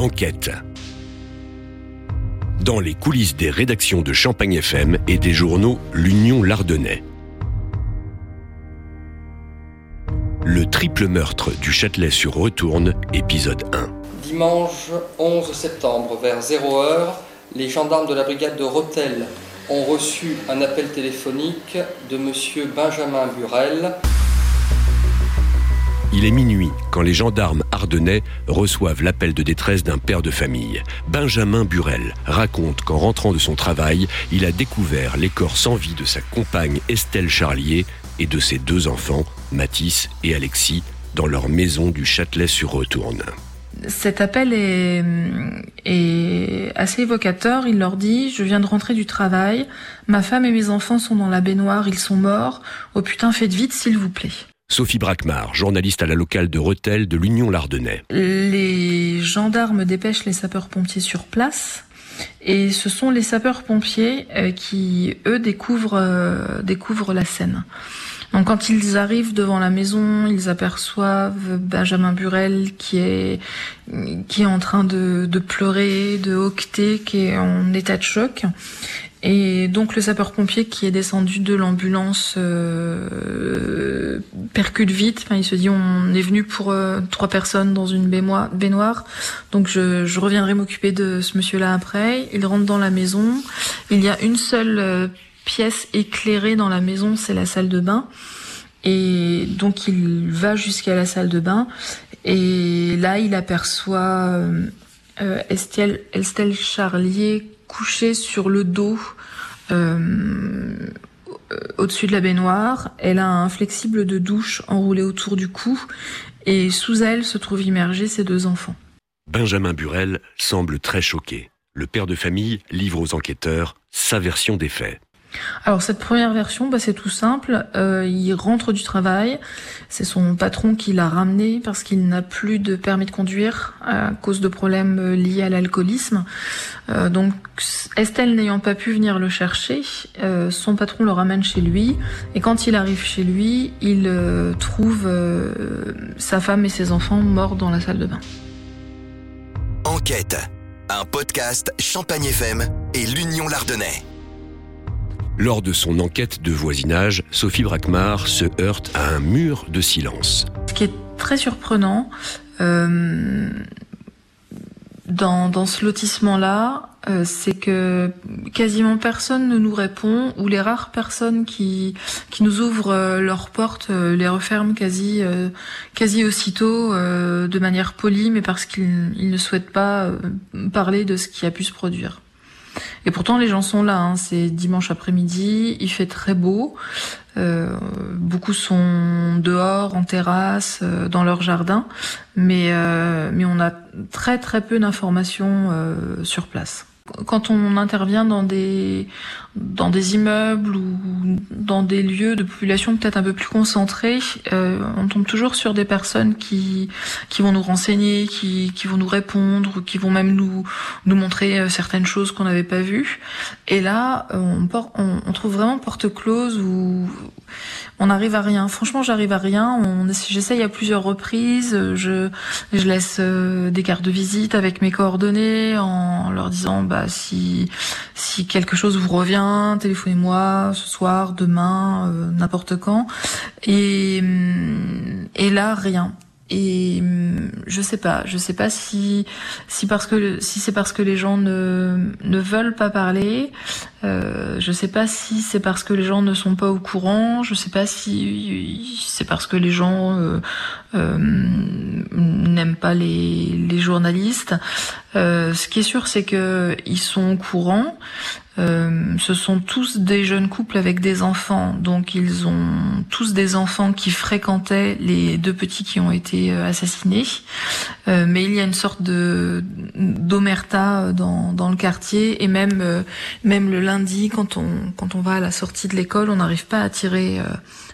Enquête. Dans les coulisses des rédactions de Champagne FM et des journaux L'Union Lardonnais. Le triple meurtre du Châtelet sur Retourne, épisode 1. Dimanche 11 septembre, vers 0h, les gendarmes de la brigade de Rotel ont reçu un appel téléphonique de M. Benjamin Burel. Il est minuit quand les gendarmes ardennais reçoivent l'appel de détresse d'un père de famille. Benjamin Burel raconte qu'en rentrant de son travail, il a découvert les corps sans vie de sa compagne Estelle Charlier et de ses deux enfants, Mathis et Alexis, dans leur maison du Châtelet-sur-Retourne. Cet appel est, est, assez évocateur. Il leur dit Je viens de rentrer du travail, ma femme et mes enfants sont dans la baignoire, ils sont morts. Oh putain, faites vite, s'il vous plaît. Sophie Braquemar, journaliste à la locale de Rethel de l'Union Lardonnais. Les gendarmes dépêchent les sapeurs-pompiers sur place. Et ce sont les sapeurs-pompiers euh, qui, eux, découvrent, euh, découvrent la scène. Donc quand ils arrivent devant la maison, ils aperçoivent Benjamin Burel qui est qui est en train de, de pleurer, de hoqueter, qui est en état de choc. Et donc le sapeur-pompier qui est descendu de l'ambulance euh, percute vite. Il se dit on est venu pour euh, trois personnes dans une baignoire, donc je, reviendrai m'occuper de ce monsieur-là après. Il rentre dans la maison. Il y a une seule euh, pièce éclairée dans la maison, c'est la salle de bain. Et donc il va jusqu'à la salle de bain et là il aperçoit euh, Estelle, Charlier couchée sur le dos au-dessus de la baignoire. Elle a un flexible de douche enroulé autour du cou et sous elle se trouvent immergés ses deux enfants. Benjamin Burel semble très choqué. Le père de famille livre aux enquêteurs sa version des faits. Alors cette première version, bah, c'est tout simple. Euh, il rentre du travail, c'est son patron qui l'a ramené parce qu'il n'a plus de permis de conduire à cause de problèmes euh, liés à l'alcoolisme. Euh, donc Estelle n'ayant pas pu venir le chercher, son patron le ramène chez lui et quand il arrive chez lui, il trouve sa femme et ses enfants morts dans la salle de bain. Enquête, un podcast Champagne FM et l'Union Lardonnais. Lors de son enquête de voisinage, Sophie Braquemar se heurte à un mur de silence. Ce qui est très surprenant euh, dans, dans, ce lotissement-là, euh, c'est que quasiment personne ne nous répond ou les rares personnes qui, qui nous ouvrent euh, leurs portes les referment quasi, quasi aussitôt de manière polie, mais parce qu'ils ne souhaitent pas parler de ce qui a pu se produire. Et pourtant, les gens sont là. Hein. C'est dimanche après-midi, il fait très beau. Euh, beaucoup sont dehors, en terrasse, euh, dans leur jardin, mais euh, mais on a très très peu d'informations sur place quand on intervient dans des dans des immeubles ou dans des lieux de population peut-être un peu plus concentrés, euh, on tombe toujours sur des personnes qui qui vont nous renseigner, qui qui vont nous répondre, qui vont même nous nous montrer euh, certaines choses qu'on n'avait pas vues. Et là, on, on, on trouve vraiment porte close où on n'arrive à rien. Franchement, j'arrive à rien. J'essaye à plusieurs reprises. Je je laisse euh, des cartes de visite avec mes coordonnées en leur disant bah si si quelque chose vous revient, téléphonez-moi ce soir, demain, euh, n'importe quand. Et et là rien. Et hum, je sais pas, je sais pas si parce que c'est parce que les gens ne veulent pas parler, euh, je sais pas si c'est parce que les gens ne sont pas au courant, je sais pas si c'est parce que les gens euh, euh, n'aiment pas les les journalistes. Euh, ce qui est sûr, c'est que ils sont au courant. Euh, ce sont tous des jeunes couples avec des enfants, donc ils ont tous des enfants qui fréquentaient les deux petits qui ont été euh, assassinés. Euh, mais il y a une sorte de d'omerta dans, dans le quartier et même euh, même le lundi quand on quand on va à la sortie de l'école, on n'arrive pas à tirer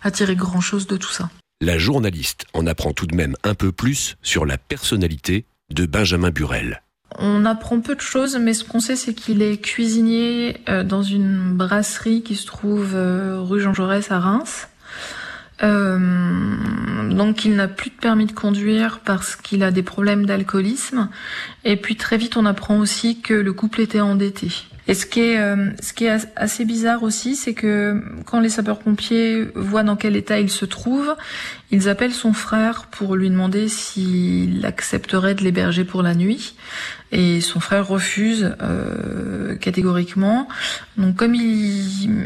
à tirer grand chose de tout ça. La journaliste en apprend tout de même un peu plus sur la personnalité de Benjamin Burel. On apprend peu de choses, mais ce qu'on sait, c'est qu'il est cuisinier euh, dans une brasserie qui se trouve euh, rue Jean Jaurès à Reims. Euh, Donc il n'a plus de permis de conduire parce qu'il a des problèmes d'alcoolisme. Et puis très vite on apprend aussi que le couple était endetté. Et ce qui est, euh, ce qui est assez bizarre aussi, c'est que quand les sapeurs-pompiers voient dans quel état il se trouve, ils appellent son frère pour lui demander s'il accepterait de l'héberger pour la nuit. Et son frère refuse euh, catégoriquement. Donc comme il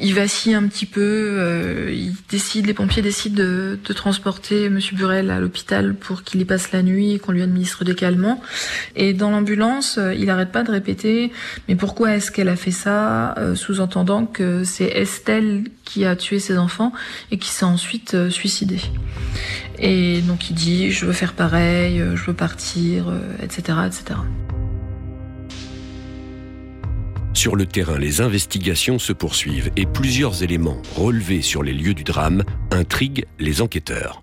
il vacille un petit peu. Euh, il décide, les pompiers décident de, transporter Monsieur Burel à l'hôpital pour qu'il y passe la nuit et qu'on lui administre des calmants. Et dans l'ambulance, euh, il arrête pas de répéter mais pourquoi est-ce qu'elle a fait ça euh, Sous-entendant que c'est Estelle qui a tué ses enfants et qui s'est ensuite suicidée. Et donc il dit je veux faire pareil, je veux partir, etc., etc. Sur le terrain, les investigations se poursuivent et plusieurs éléments relevés sur les lieux du drame intriguent les enquêteurs.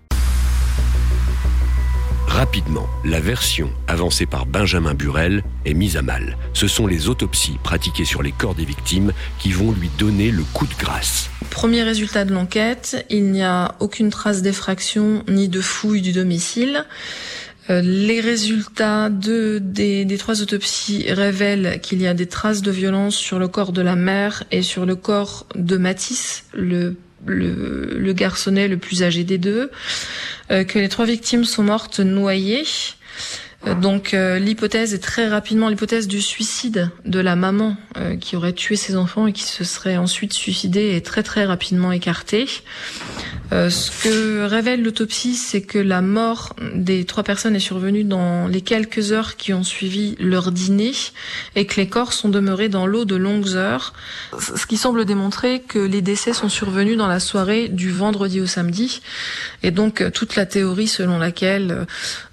Rapidement, la version avancée par Benjamin Burel est mise à mal. Ce sont les autopsies pratiquées sur les corps des victimes qui vont lui donner le coup de grâce. Premier résultat de l'enquête, il n'y a aucune trace d'effraction ni de fouille du domicile. Euh, les résultats de, des, trois autopsies révèlent qu'il y a des traces de violence sur le corps de la mère et sur le corps de Matisse, le garçonnet le plus âgé des deux, euh, que les trois victimes sont mortes noyées. Euh, donc l'hypothèse est très rapidement l'hypothèse du suicide de la maman qui aurait tué ses enfants et qui se serait ensuite suicidée est très très rapidement écartée. Euh, ce que révèle l'autopsie, c'est que la mort des trois personnes est survenue dans les quelques heures qui ont suivi leur dîner et que les corps sont demeurés dans l'eau de longues heures, ce qui semble démontrer que les décès sont survenus dans la soirée du vendredi au samedi. Et donc toute la théorie selon laquelle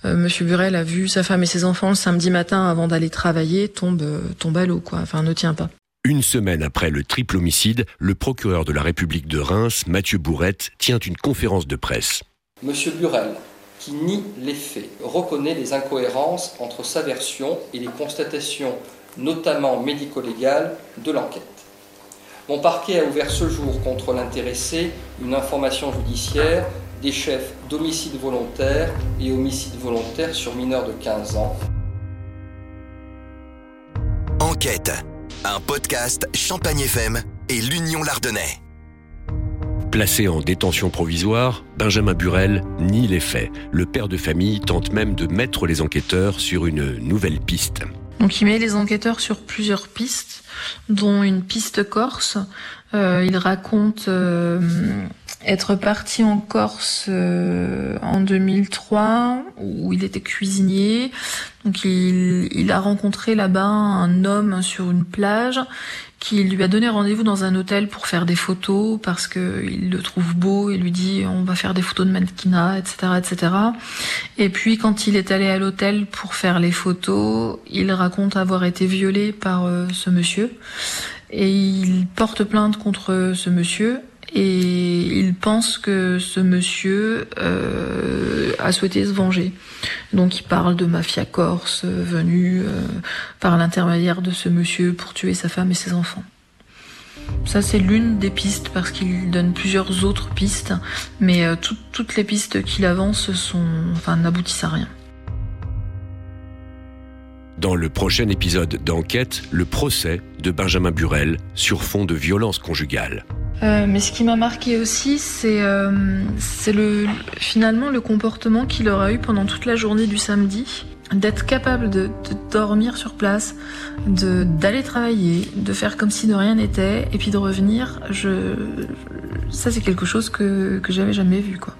euh, Monsieur Burel a vu sa femme et ses enfants le samedi matin avant d'aller travailler tombe tombe à l'eau, quoi. Enfin, ne tient pas. Une semaine après le triple homicide, le procureur de la République de Reims, Mathieu Bourrette, tient une conférence de presse. Monsieur Burel, qui nie les faits, reconnaît les incohérences entre sa version et les constatations, notamment médico-légales, de l'enquête. Mon parquet a ouvert ce jour contre l'intéressé une information judiciaire des chefs d'homicide volontaire et homicide volontaire sur mineurs de 15 ans. Enquête un podcast Champagne FM et l'Union Lardonnais. Placé en détention provisoire, Benjamin Burel nie les faits. Le père de famille tente même de mettre les enquêteurs sur une nouvelle piste. Donc il met les enquêteurs sur plusieurs pistes, dont une piste corse. Euh, il raconte euh, être parti en Corse euh, en 2003 où il était cuisinier. Donc il, a rencontré là-bas un homme sur une plage qui lui a donné rendez-vous dans un hôtel pour faire des photos parce que il le trouve beau et lui dit on va faire des photos de mannequinat, etc., etc. Et puis quand il est allé à l'hôtel pour faire les photos, il raconte avoir été violé par euh, ce monsieur et il porte plainte contre ce monsieur et il pense que ce monsieur euh, a souhaité se venger. Donc il parle de mafia corse euh, venue euh, par l'intermédiaire de ce monsieur pour tuer sa femme et ses enfants. Ça c'est l'une des pistes parce qu'il donne plusieurs autres pistes, mais toutes les pistes qu'il avance sont, enfin, n'aboutissent à rien. Dans le prochain épisode d'Enquête, le procès de Benjamin Burel sur fond de violence conjugale. Euh, mais ce qui m'a marqué aussi, c'est euh, le finalement le comportement qu'il aura eu pendant toute la journée du samedi, d'être capable de, dormir sur place, d'aller travailler, de faire comme si de rien n'était, et puis de revenir. Je, ça c'est quelque chose que que j'avais jamais vu quoi.